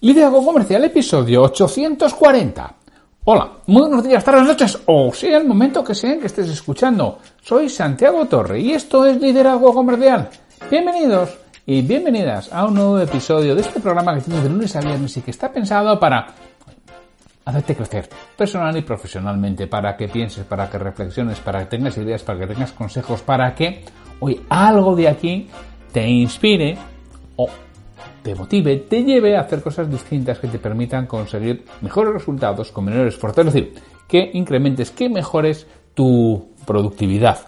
Liderazgo Comercial, episodio 840. Hola, muy buenos días, tardes, noches, o sea el momento que sea que estés escuchando. Soy Santiago Torre y esto es Liderazgo Comercial. Bienvenidos y bienvenidas a un nuevo episodio de este programa que tienes de lunes a viernes y que está pensado para hacerte crecer personal y profesionalmente, para que pienses, para que reflexiones, para que tengas ideas, para que tengas consejos, para que hoy algo de aquí te inspire o te motive, te lleve a hacer cosas distintas que te permitan conseguir mejores resultados con menor esfuerzo. Es decir, que incrementes, que mejores tu productividad.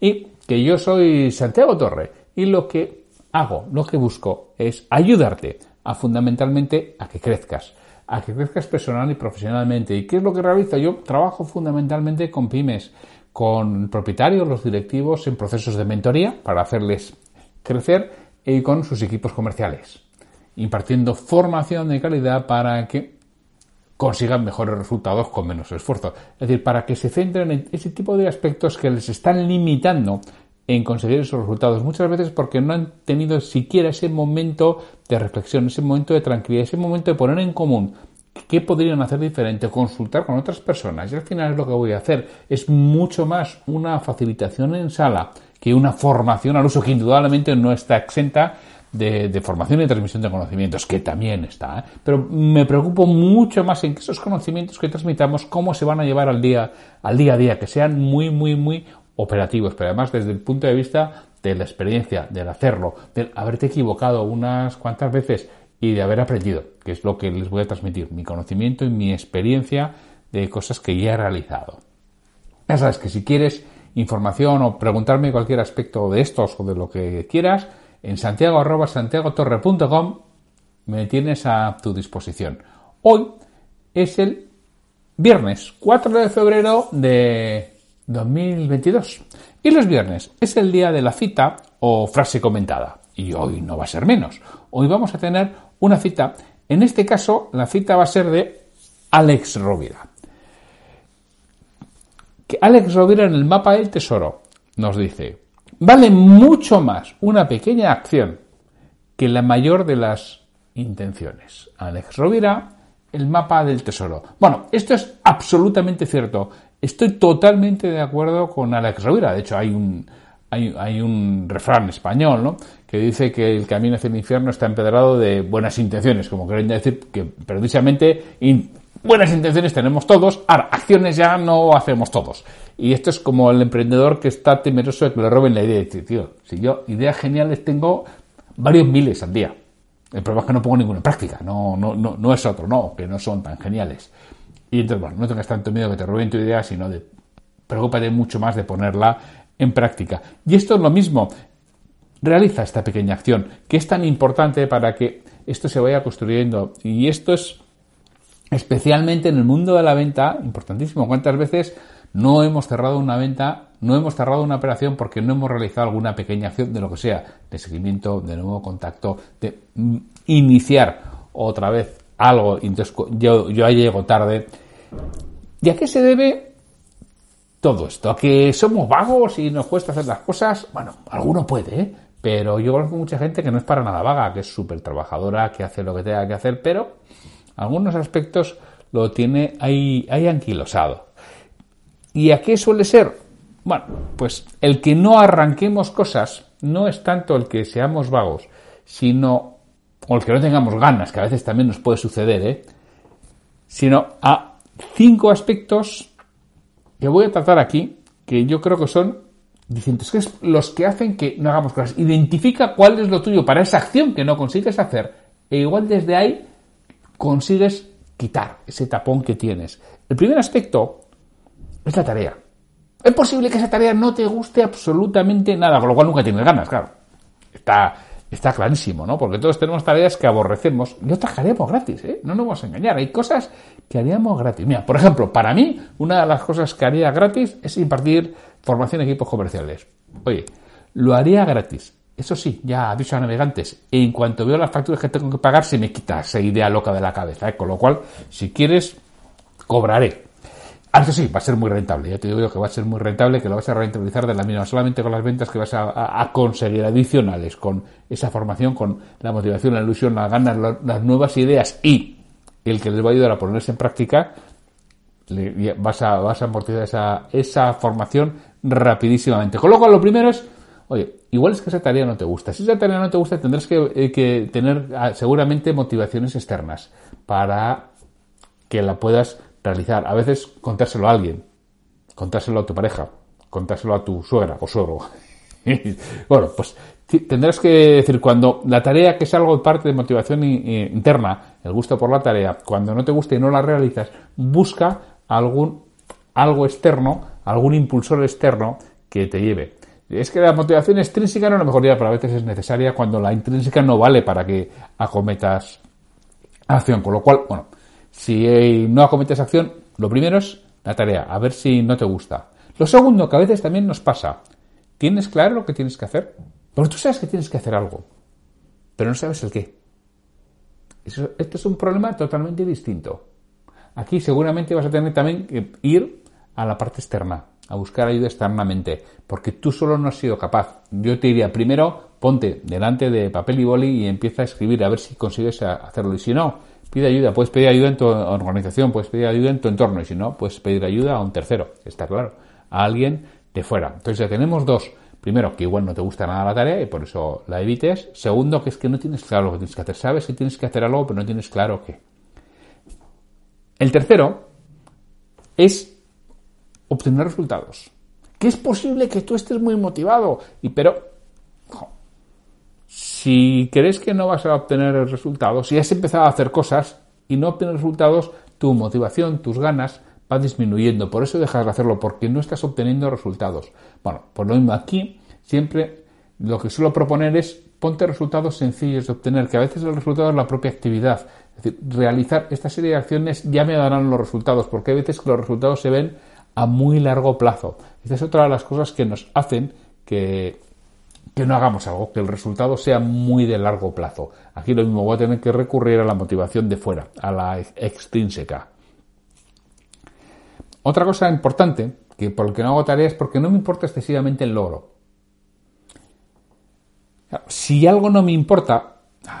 Y que yo soy Santiago Torre y lo que hago, lo que busco es ayudarte a fundamentalmente a que crezcas, a que crezcas personal y profesionalmente. ¿Y qué es lo que realizo? Yo trabajo fundamentalmente con pymes, con propietarios, los directivos en procesos de mentoría para hacerles crecer y con sus equipos comerciales, impartiendo formación de calidad para que consigan mejores resultados con menos esfuerzo. Es decir, para que se centren en ese tipo de aspectos que les están limitando en conseguir esos resultados. Muchas veces porque no han tenido siquiera ese momento de reflexión, ese momento de tranquilidad, ese momento de poner en común qué podrían hacer diferente, consultar con otras personas. Y al final es lo que voy a hacer. Es mucho más una facilitación en sala que una formación al uso que indudablemente no está exenta de, formación y transmisión de conocimientos, que también está. ¿eh? Pero me preocupo mucho más en que esos conocimientos que transmitamos, cómo se van a llevar al día, al día a día, que sean muy, muy, muy operativos, pero además desde el punto de vista de la experiencia, del hacerlo, del haberte equivocado unas cuantas veces y de haber aprendido, que es lo que les voy a transmitir, mi conocimiento y mi experiencia de cosas que ya he realizado. Ya sabes que si quieres información o preguntarme cualquier aspecto de estos o de lo que quieras, en santiago santiagotorre.com me tienes a tu disposición. Hoy es el viernes 4 de febrero de 2022 y los viernes es el día de la cita o frase comentada y hoy no va a ser menos. Hoy vamos a tener una cita, en este caso la cita va a ser de Alex Rovira que Alex Rovira en el mapa del tesoro nos dice, vale mucho más una pequeña acción que la mayor de las intenciones. Alex Rovira, el mapa del tesoro. Bueno, esto es absolutamente cierto. Estoy totalmente de acuerdo con Alex Rovira. De hecho, hay un, hay, un refrán español, ¿no? Que dice que el camino hacia el infierno está empedrado de buenas intenciones, como queriendo decir que precisamente buenas intenciones tenemos todos, ahora, acciones ya no hacemos todos. Y esto es como el emprendedor que está temeroso de que le roben la idea. Dice, tío, si yo ideas geniales tengo varios miles al día. El problema es que no pongo ninguna en práctica, no, no, no, no es otro, no, que no son tan geniales. Y entonces, bueno, no tengas tanto miedo que te roben tu idea, sino de preocúpate mucho más de ponerla en práctica. Y esto es lo mismo. Realiza esta pequeña acción, que es tan importante para que esto se vaya construyendo. Y esto es especialmente en el mundo de la venta, importantísimo. ¿Cuántas veces no hemos cerrado una venta, no hemos cerrado una operación porque no hemos realizado alguna pequeña acción de lo que sea, de seguimiento, de nuevo contacto, de mm, iniciar otra vez algo, entonces yo, yo llego tarde. ¿Y a qué se debe todo esto? ¿A que somos vagos y nos cuesta hacer las cosas? Bueno, alguno puede, ¿eh? pero yo conozco mucha gente que no es para nada vaga, que es súper trabajadora, que hace lo que tenga que hacer, pero algunos aspectos lo tiene ahí, ahí anquilosado. ¿Y a qué suele ser? Bueno, pues el que no arranquemos cosas no es tanto el que seamos vagos, sino, o el que no tengamos ganas, que a veces también nos puede suceder, ¿eh? sino a cinco aspectos que voy a tratar aquí, que yo creo que son distintos, que es los que hacen que no hagamos cosas. Identifica cuál es lo tuyo para esa acción que no consigues hacer, e igual desde ahí consigues quitar ese tapón que tienes. El primer aspecto es la tarea. Es posible que esa tarea no te guste absolutamente nada, con lo cual nunca tienes ganas, claro. Está, está clarísimo, ¿no? Porque todos tenemos tareas que aborrecemos y otras que haríamos gratis, ¿eh? No nos vamos a engañar. Hay cosas que haríamos gratis. Mira, por ejemplo, para mí, una de las cosas que haría gratis es impartir formación en equipos comerciales. Oye, lo haría gratis. Eso sí, ya aviso a navegantes. En cuanto veo las facturas que tengo que pagar, se me quita esa idea loca de la cabeza. ¿eh? Con lo cual, si quieres, cobraré. Ah, eso sí, va a ser muy rentable. Ya te digo yo que va a ser muy rentable, que lo vas a rentabilizar de la misma, solamente con las ventas que vas a, conseguir adicionales, con esa formación, con la motivación, la ilusión, las ganas, las nuevas ideas y el que les va a ayudar a ponerse en práctica, vas, a, vas a amortizar esa, esa formación rapidísimamente. Con lo cual, lo primero es, oye, igual es que esa tarea no te gusta. Si esa tarea no te gusta, tendrás que, eh, tener ah, seguramente motivaciones externas para que la puedas realizar. A veces contárselo a alguien, contárselo a tu pareja, contárselo a tu suegra o suegro. bueno, pues tendrás que decir cuando la tarea que es algo parte de motivación interna, el gusto por la tarea, cuando no te gusta y no la realizas, busca algún algo externo, algún impulsor externo que te lleve. Es que la motivación extrínseca no es la mejor idea, pero a veces es necesaria cuando la intrínseca no vale para que acometas acción. Con lo cual, bueno, si no acometes acción, lo primero es la tarea, a ver si no te gusta. Lo segundo, que a veces también nos pasa, ¿tienes claro lo que tienes que hacer? Porque tú sabes que tienes que hacer algo, pero no sabes el qué. Eso, este es un problema totalmente distinto. Aquí seguramente vas a tener también que ir a la parte externa, a buscar ayuda externamente, porque tú solo no has sido capaz. Yo te diría, primero ponte delante de papel y boli y empieza a escribir a ver si consigues hacerlo. Y si no, pide ayuda. Puedes pedir ayuda en tu organización, puedes pedir ayuda en tu entorno. Y si no, puedes pedir ayuda a un tercero, está claro, a alguien de fuera. Entonces ya tenemos dos. Primero, que igual no te gusta nada la tarea y por eso la evites. Segundo, que es que no tienes claro lo que tienes que hacer. Sabes que tienes que hacer algo, pero no tienes claro qué. El tercero es obtener resultados. Que es posible que tú estés muy motivado, y pero si crees que no vas a obtener resultados, si has empezado a hacer cosas y no obtienes resultados, tu motivación, tus ganas va disminuyendo. Por eso dejas de hacerlo, porque no estás obteniendo resultados. Bueno, por lo mismo aquí, siempre lo que suelo proponer es ponte resultados sencillos de obtener, que a veces el resultado es la propia actividad. Es decir, realizar esta serie de acciones ya me darán los resultados, porque hay veces que los resultados se ven a muy largo plazo. Esta es otra de las cosas que nos hacen que, no hagamos algo, que el resultado sea muy de largo plazo. Aquí lo mismo, voy a tener que recurrir a la motivación de fuera, a la extrínseca. Otra cosa importante, que por lo que no hago tareas, porque no me importa excesivamente el logro. Si algo no me importa,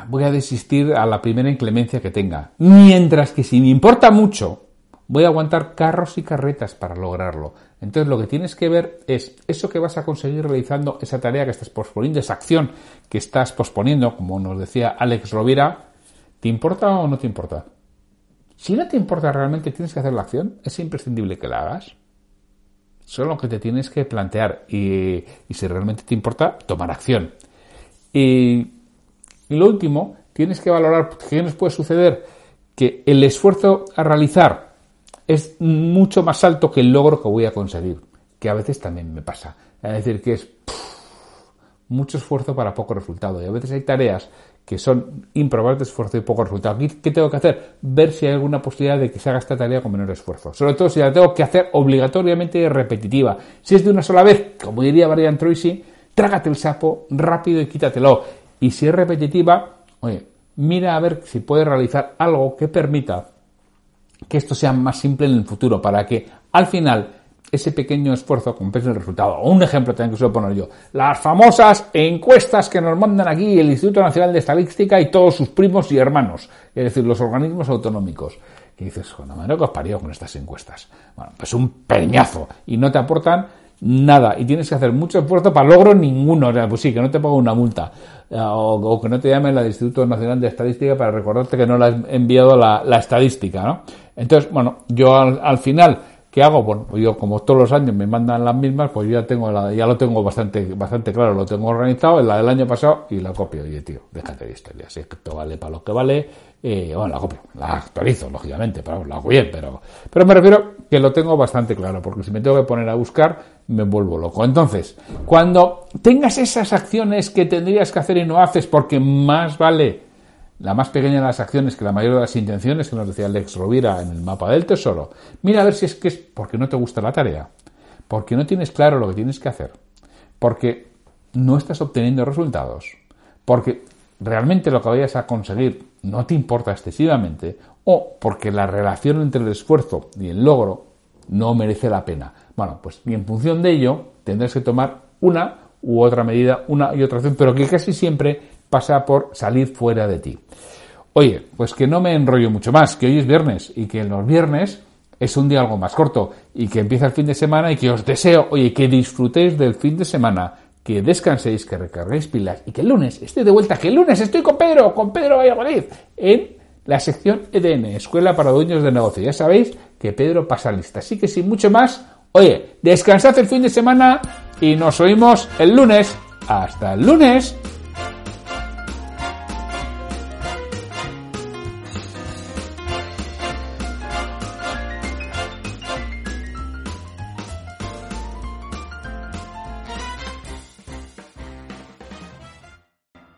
voy a desistir a la primera inclemencia que tenga. Mientras que si me importa mucho, Voy a aguantar carros y carretas para lograrlo. Entonces lo que tienes que ver es eso que vas a conseguir realizando, esa tarea que estás posponiendo, esa acción que estás posponiendo, como nos decía Alex Rovira, ¿te importa o no te importa? Si no te importa realmente, tienes que hacer la acción, es imprescindible que la hagas. Solo lo que te tienes que plantear y, y si realmente te importa, tomar acción. Y lo último, tienes que valorar qué nos puede suceder que el esfuerzo a realizar es mucho más alto que el logro que voy a conseguir, que a veces también me pasa. Es decir, que es mucho esfuerzo para poco resultado. Y a veces hay tareas que son improbables de esfuerzo y poco resultado. ¿Qué tengo que hacer? Ver si hay alguna posibilidad de que se haga esta tarea con menor esfuerzo. Sobre todo si la tengo que hacer obligatoriamente repetitiva. Si es de una sola vez, como diría Brian Tracy, trágate el sapo rápido y quítatelo. Y si es repetitiva, oye, mira a ver si puedes realizar algo que permita que esto sea más simple en el futuro, para que al final ese pequeño esfuerzo compense el resultado. Un ejemplo también que suelo poner yo. Las famosas encuestas que nos mandan aquí el Instituto Nacional de Estadística y todos sus primos y hermanos, es decir, los organismos autonómicos. Que dices, bueno, madre que os parió con estas encuestas. Bueno, pues un peñazo y no te aportan nada y tienes que hacer mucho esfuerzo para logro ninguno. O sea, pues sí, que no te ponga una multa eh, o, que no te llamen el Instituto Nacional de Estadística para recordarte que no le has enviado la, la estadística, ¿no? Entonces, bueno, yo al, final ¿Qué hago? Bueno, pues yo como todos los años me mandan las mismas, pues ya tengo la, ya lo tengo bastante, bastante claro, lo tengo organizado, la del año pasado y la copio. Oye, tío, déjate de historia, si esto vale para lo que vale, eh, bueno, la copio, la actualizo, lógicamente, pero la hago bien, pero, pero me refiero que lo tengo bastante claro, porque si me tengo que poner a buscar, me vuelvo loco. Entonces, cuando tengas esas acciones que tendrías que hacer y no haces porque más vale la más pequeña de las acciones que la mayor de las intenciones, que nos decía Alex Rovira en el mapa del tesoro. Mira a ver si es que es porque no te gusta la tarea, porque no tienes claro lo que tienes que hacer, porque no estás obteniendo resultados, porque realmente lo que vayas a conseguir no te importa excesivamente, o porque la relación entre el esfuerzo y el logro no merece la pena. Bueno, pues y en función de ello tendrás que tomar una u otra medida, una y otra acción, pero que casi siempre pasa por salir fuera de ti. Oye, pues que no me enrollo mucho más, que hoy es viernes y que los viernes es un día algo más corto y que empieza el fin de semana y que os deseo, oye, que disfrutéis del fin de semana, que descanséis, que recarguéis pilas y que el lunes esté de vuelta, que el lunes estoy con Pedro, con Pedro Valladolid, en la sección EDN, Escuela para Dueños de Negocio. Ya sabéis que Pedro pasa lista. Así que sin mucho más, oye, descansad el fin de semana y nos oímos el lunes. Hasta el lunes.